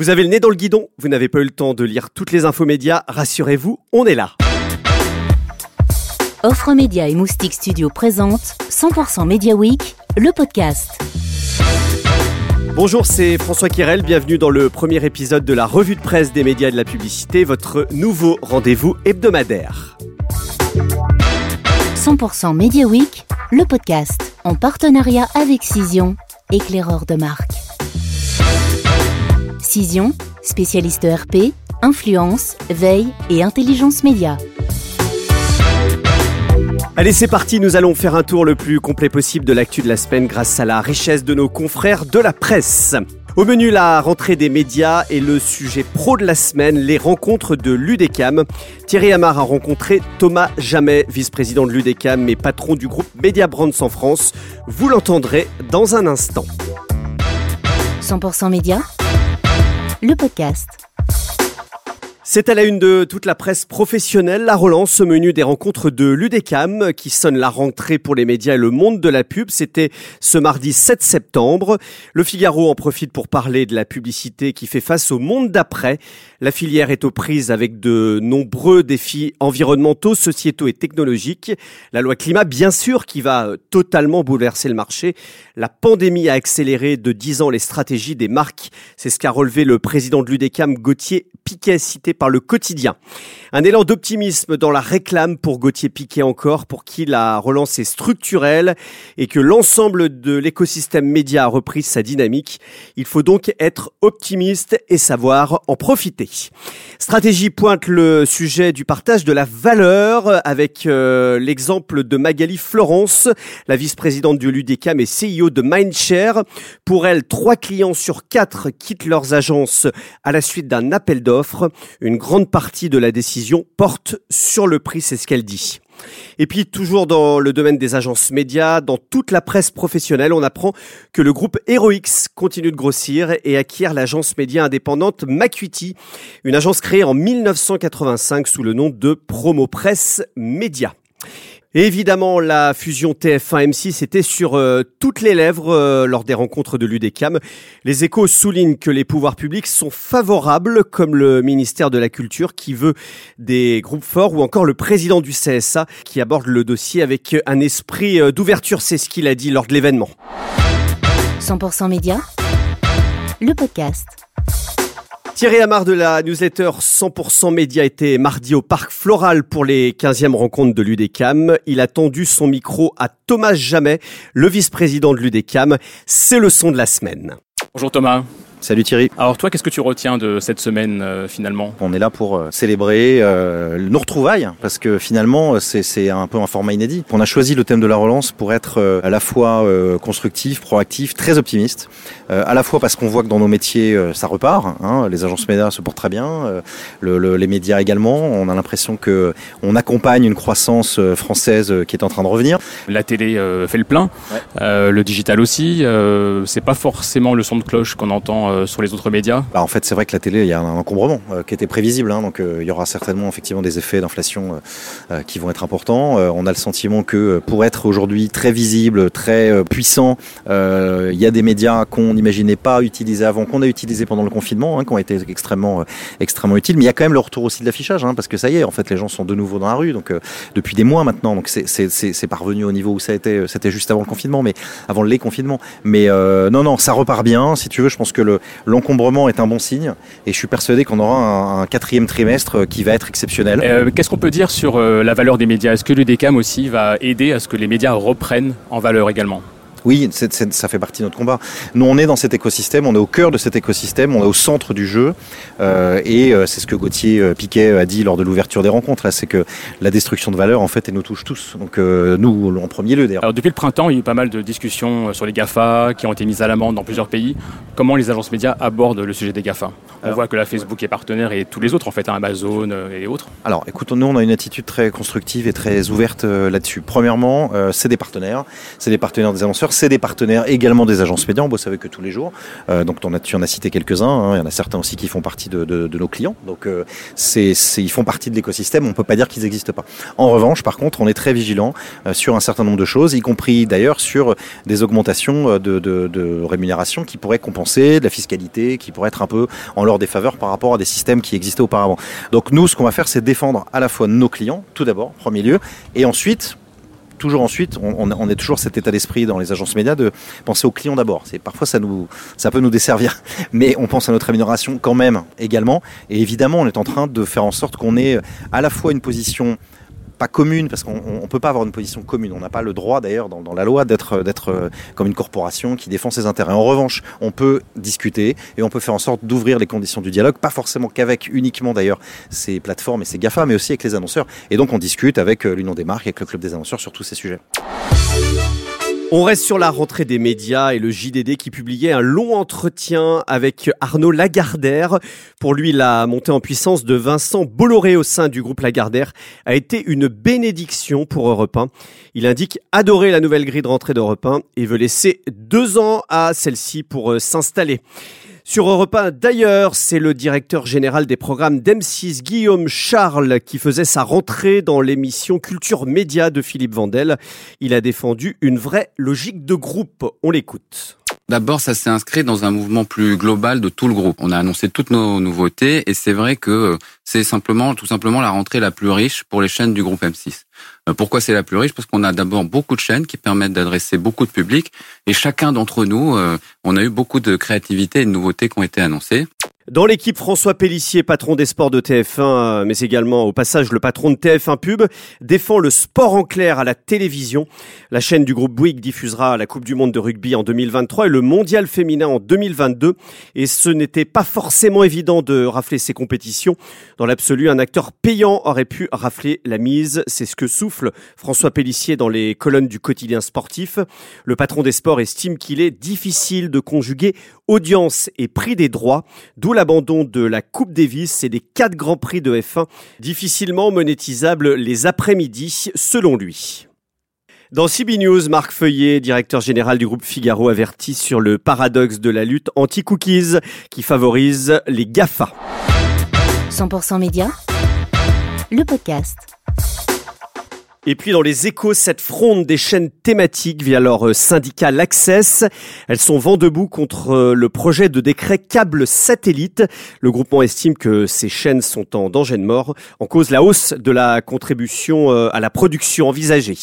Vous avez le nez dans le guidon, vous n'avez pas eu le temps de lire toutes les infos médias, rassurez-vous, on est là. Offre Média et Moustique Studio présente 100% Media Week, le podcast. Bonjour, c'est François Kirel, bienvenue dans le premier épisode de la revue de presse des médias et de la publicité, votre nouveau rendez-vous hebdomadaire. 100% Media Week, le podcast, en partenariat avec Cision, éclaireur de marque. Cision, spécialiste RP, influence, veille et intelligence média. Allez, c'est parti, nous allons faire un tour le plus complet possible de l'actu de la semaine grâce à la richesse de nos confrères de la presse. Au menu, la rentrée des médias et le sujet pro de la semaine, les rencontres de l'UDECAM. Thierry Amar a rencontré Thomas Jamais, vice-président de l'UDECAM et patron du groupe Media Brands en France. Vous l'entendrez dans un instant. 100% Média, le podcast. C'est à la une de toute la presse professionnelle, la relance au menu des rencontres de l'UDECAM qui sonne la rentrée pour les médias et le monde de la pub. C'était ce mardi 7 septembre. Le Figaro en profite pour parler de la publicité qui fait face au monde d'après. La filière est aux prises avec de nombreux défis environnementaux, sociétaux et technologiques. La loi climat, bien sûr, qui va totalement bouleverser le marché. La pandémie a accéléré de 10 ans les stratégies des marques. C'est ce qu'a relevé le président de l'UDECAM, Gauthier Piquet, cité par le quotidien. Un élan d'optimisme dans la réclame pour Gauthier Piquet encore, pour qui la relance est structurelle et que l'ensemble de l'écosystème média a repris sa dynamique. Il faut donc être optimiste et savoir en profiter. Stratégie pointe le sujet du partage de la valeur avec euh, l'exemple de Magali Florence, la vice-présidente de l'UDECAM et CEO de Mindshare. Pour elle, trois clients sur quatre quittent leurs agences à la suite d'un appel d'offres. Grande partie de la décision porte sur le prix, c'est ce qu'elle dit. Et puis toujours dans le domaine des agences médias, dans toute la presse professionnelle, on apprend que le groupe HeroX continue de grossir et acquiert l'agence média indépendante Macuity, une agence créée en 1985 sous le nom de Promo Presse Média. Évidemment, la fusion TF1-M6 était sur euh, toutes les lèvres euh, lors des rencontres de l'UDECAM. Les échos soulignent que les pouvoirs publics sont favorables, comme le ministère de la Culture qui veut des groupes forts, ou encore le président du CSA qui aborde le dossier avec un esprit euh, d'ouverture. C'est ce qu'il a dit lors de l'événement. 100% Média, le podcast. Thierry Amar de la newsletter 100% Média était mardi au Parc Floral pour les 15e rencontres de l'UDECAM. Il a tendu son micro à Thomas Jamais, le vice-président de l'UDECAM. C'est le son de la semaine. Bonjour Thomas. Salut Thierry. Alors toi, qu'est-ce que tu retiens de cette semaine euh, finalement? On est là pour euh, célébrer euh, nos retrouvailles, parce que finalement c'est un peu un format inédit. On a choisi le thème de la relance pour être à la fois constructif, proactif, très optimiste, à la fois parce qu'on voit que dans nos métiers ça repart, hein, les agences médias se portent très bien, le, le, les médias également. On a l'impression que on accompagne une croissance française qui est en train de revenir. La télé fait le plein, Ouais. le digital aussi. c'est pas forcément le son de cloche qu'on entend euh, sur les autres médias? Bah, en fait, c'est vrai que la télé, il y a un encombrement euh, qui était prévisible. Hein, donc, euh, il y aura certainement effectivement des effets d'inflation qui vont être importants. On a le sentiment que pour être aujourd'hui très visible, très puissant, il y a des médias qu'on n'imaginait pas utiliser avant, qu'on a utilisé pendant le confinement, hein, qui ont été extrêmement, extrêmement utiles. Mais il y a quand même le retour aussi de l'affichage, hein, parce que ça y est, en fait, les gens sont de nouveau dans la rue, donc depuis des mois maintenant. Donc, c'est- parvenu au niveau où ça a été. C'était juste avant le confinement, mais avant les confinements. Mais non, non, ça repart bien. Si tu veux, je pense que le, l'encombrement est un bon signe et je suis persuadé qu'on aura un, quatrième trimestre euh, qui va être exceptionnel. Euh, qu'est-ce qu'on peut dire sur euh, la valeur des médias? Est-ce que l'UDECAM aussi va aider à ce que les médias reprennent en valeur également? Oui, ça fait partie de notre combat. Nous, on est dans cet écosystème, on est au cœur de cet écosystème, on est au centre du jeu. Euh, et euh, c'est ce que Gauthier euh, Piquet a dit lors de l'ouverture des rencontres, là, c'est que la destruction de valeur, en fait, elle nous touche tous. Donc nous, en premier lieu d'ailleurs. Alors depuis le printemps, il y a eu pas mal de discussions sur les GAFA qui ont été mises à l'amende dans plusieurs pays. Comment les agences médias abordent le sujet des GAFA? On Alors- voit que la Facebook est partenaire et tous les autres en fait, hein, Amazon et autres. Alors, écoute, nous, on a une attitude très constructive et très ouverte là-dessus. Premièrement, c'est des partenaires, c'est des partenaires des annonceurs, c'est des partenaires, également des agences médias. On bosse avec eux tous les jours. Euh, donc tu en as cité quelques-uns. Hein. Il y en a certains aussi qui font partie de, nos clients. Donc euh, ils font partie de l'écosystème. On peut pas dire qu'ils n'existent pas. En revanche, par contre, on est très vigilant euh, sur un certain nombre de choses, y compris d'ailleurs sur des augmentations de rémunération qui pourraient compenser de la fiscalité, qui pourraient être un peu en leur défaveur par rapport à des systèmes qui existaient auparavant. Donc nous, ce qu'on va faire, c'est défendre à la fois nos clients, tout d'abord, premier lieu, et ensuite toujours ensuite, on, est toujours cet état d'esprit dans les agences médias de penser aux clients d'abord. C'est parfois ça nous, ça peut nous desservir, mais on pense à notre rémunération quand même également. Et évidemment, on est en train de faire en sorte qu'on ait à la fois une position pas commune, parce qu'on ne peut pas avoir une position commune. On n'a pas le droit d'ailleurs dans, la loi d'être d'être euh, comme une corporation qui défend ses intérêts. En revanche, on peut discuter et on peut faire en sorte d'ouvrir les conditions du dialogue, pas forcément qu'avec uniquement d'ailleurs ces plateformes et ces GAFA, mais aussi avec les annonceurs. Et donc on discute avec euh, l'Union des marques, avec le Club des annonceurs sur tous ces sujets. On reste sur la rentrée des médias et le JDD qui publiait un long entretien avec Arnaud Lagardère. Pour lui, la montée en puissance de Vincent Bolloré au sein du groupe Lagardère a été une bénédiction pour Europe 1. Il indique adorer la nouvelle grille de rentrée d'Europe 1 et veut laisser deux ans à celle-ci pour euh, s'installer. Sur Europe 1, d'ailleurs, c'est le directeur général des programmes d'M6, Guillaume Charles, qui faisait sa rentrée dans l'émission Culture Média de Philippe Vandel. Il a défendu une vraie logique de groupe. On l'écoute. D'abord, ça s'est inscrit dans un mouvement plus global de tout le groupe. On a annoncé toutes nos nouveautés et c'est vrai que c'est simplement, tout simplement la rentrée la plus riche pour les chaînes du groupe M6. Pourquoi c'est la plus riche? Parce qu'on a d'abord beaucoup de chaînes qui permettent d'adresser beaucoup de public et chacun d'entre nous, on a eu beaucoup de créativité et de nouveautés qui ont été annoncées. Dans l'équipe, François Pellissier, patron des sports de TF1, mais également au passage le patron de TF1 Pub, défend le sport en clair à la télévision. La chaîne du groupe Bouygues diffusera la Coupe du Monde de rugby en 2023 et le Mondial féminin en 2022. Et ce n'était pas forcément évident de rafler ces compétitions. Dans l'absolu, un acteur payant aurait pu rafler la mise. C'est ce que souffle François Pellissier dans les colonnes du quotidien sportif. Le patron des sports estime qu'il est difficile de conjuguer audience et prix des droits, d'où l'abandon de la Coupe Davis et des quatre grands prix de F1, difficilement monétisables les après-midi, selon lui. Dans CB News, Marc Feuillet, directeur général du groupe Figaro, avertit sur le paradoxe de la lutte anti-cookies qui favorise les GAFA. 100% Média, le podcast. Et puis dans les échos, cette fronde des chaînes thématiques via leur syndicat l'Access, elles sont vent debout contre le projet de décret câble satellite. Le groupement estime que ces chaînes sont en danger de mort en cause la hausse de la contribution à la production envisagée.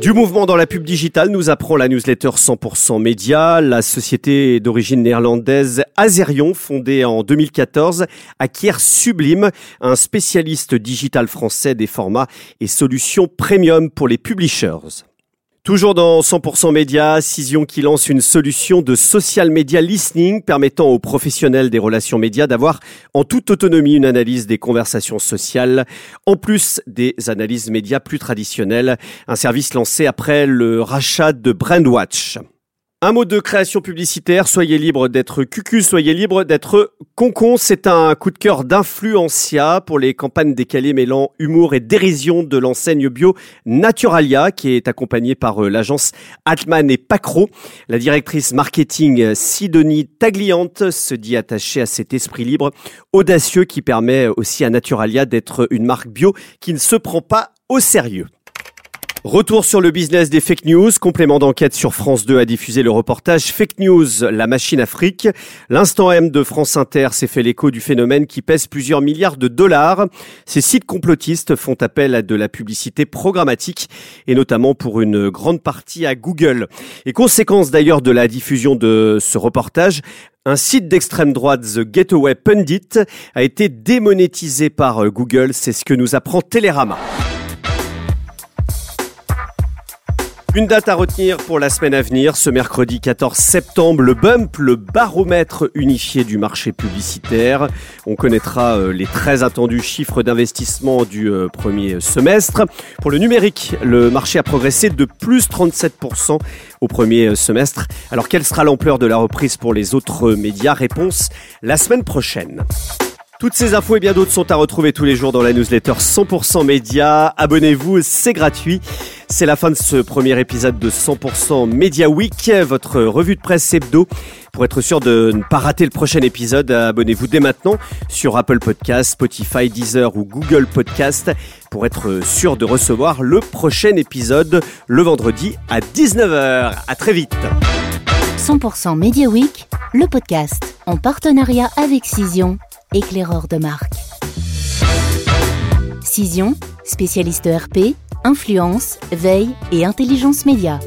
Du mouvement dans la pub digitale nous apprend la newsletter 100% Média. La société d'origine néerlandaise Azerion, fondée en 2014, acquiert Sublime, un spécialiste digital français des formats et solutions premium pour les publishers. Toujours dans 100% Média, Cision qui lance une solution de social media listening permettant aux professionnels des relations médias d'avoir en toute autonomie une analyse des conversations sociales, en plus des analyses médias plus traditionnelles. Un service lancé après le rachat de Brandwatch. Un mot de création publicitaire, soyez libre d'être cucu, soyez libre d'être concon. C'est un coup de cœur d'influencia pour les campagnes décalées mêlant humour et dérision de l'enseigne bio Naturalia qui est accompagnée par l'agence Altman et Pacro. La directrice marketing Sidonie Tagliante se dit attachée à cet esprit libre audacieux qui permet aussi à Naturalia d'être une marque bio qui ne se prend pas au sérieux. Retour sur le business des fake news. Complément d'enquête sur France 2 a diffusé le reportage Fake News, la machine Afrique. L'instant M de France Inter s'est fait l'écho du phénomène qui pèse plusieurs milliards de dollars. Ces sites complotistes font appel à de la publicité programmatique et notamment pour une grande partie à Google. Et conséquence d'ailleurs de la diffusion de ce reportage, un site d'extrême droite, The Getaway Pundit, a été démonétisé par Google. C'est ce que nous apprend Télérama. Une date à retenir pour la semaine à venir, ce mercredi 14 septembre, le bump, le baromètre unifié du marché publicitaire. On connaîtra les très attendus chiffres d'investissement du premier semestre. Pour le numérique, le marché a progressé de plus 37% au premier semestre. Alors quelle sera l'ampleur de la reprise pour les autres médias? Réponse la semaine prochaine. Toutes ces infos et bien d'autres sont à retrouver tous les jours dans la newsletter 100% Média. Abonnez-vous, c'est gratuit. C'est la fin de ce premier épisode de 100% Media Week, votre revue de presse hebdo. Pour être sûr de ne pas rater le prochain épisode, abonnez-vous dès maintenant sur Apple Podcast, Spotify, Deezer ou Google Podcast pour être sûr de recevoir le prochain épisode le vendredi à 19h. À très vite. 100% Media Week, le podcast en partenariat avec Cision, éclaireur de marque. Cision, spécialiste RP, influence, veille et intelligence média.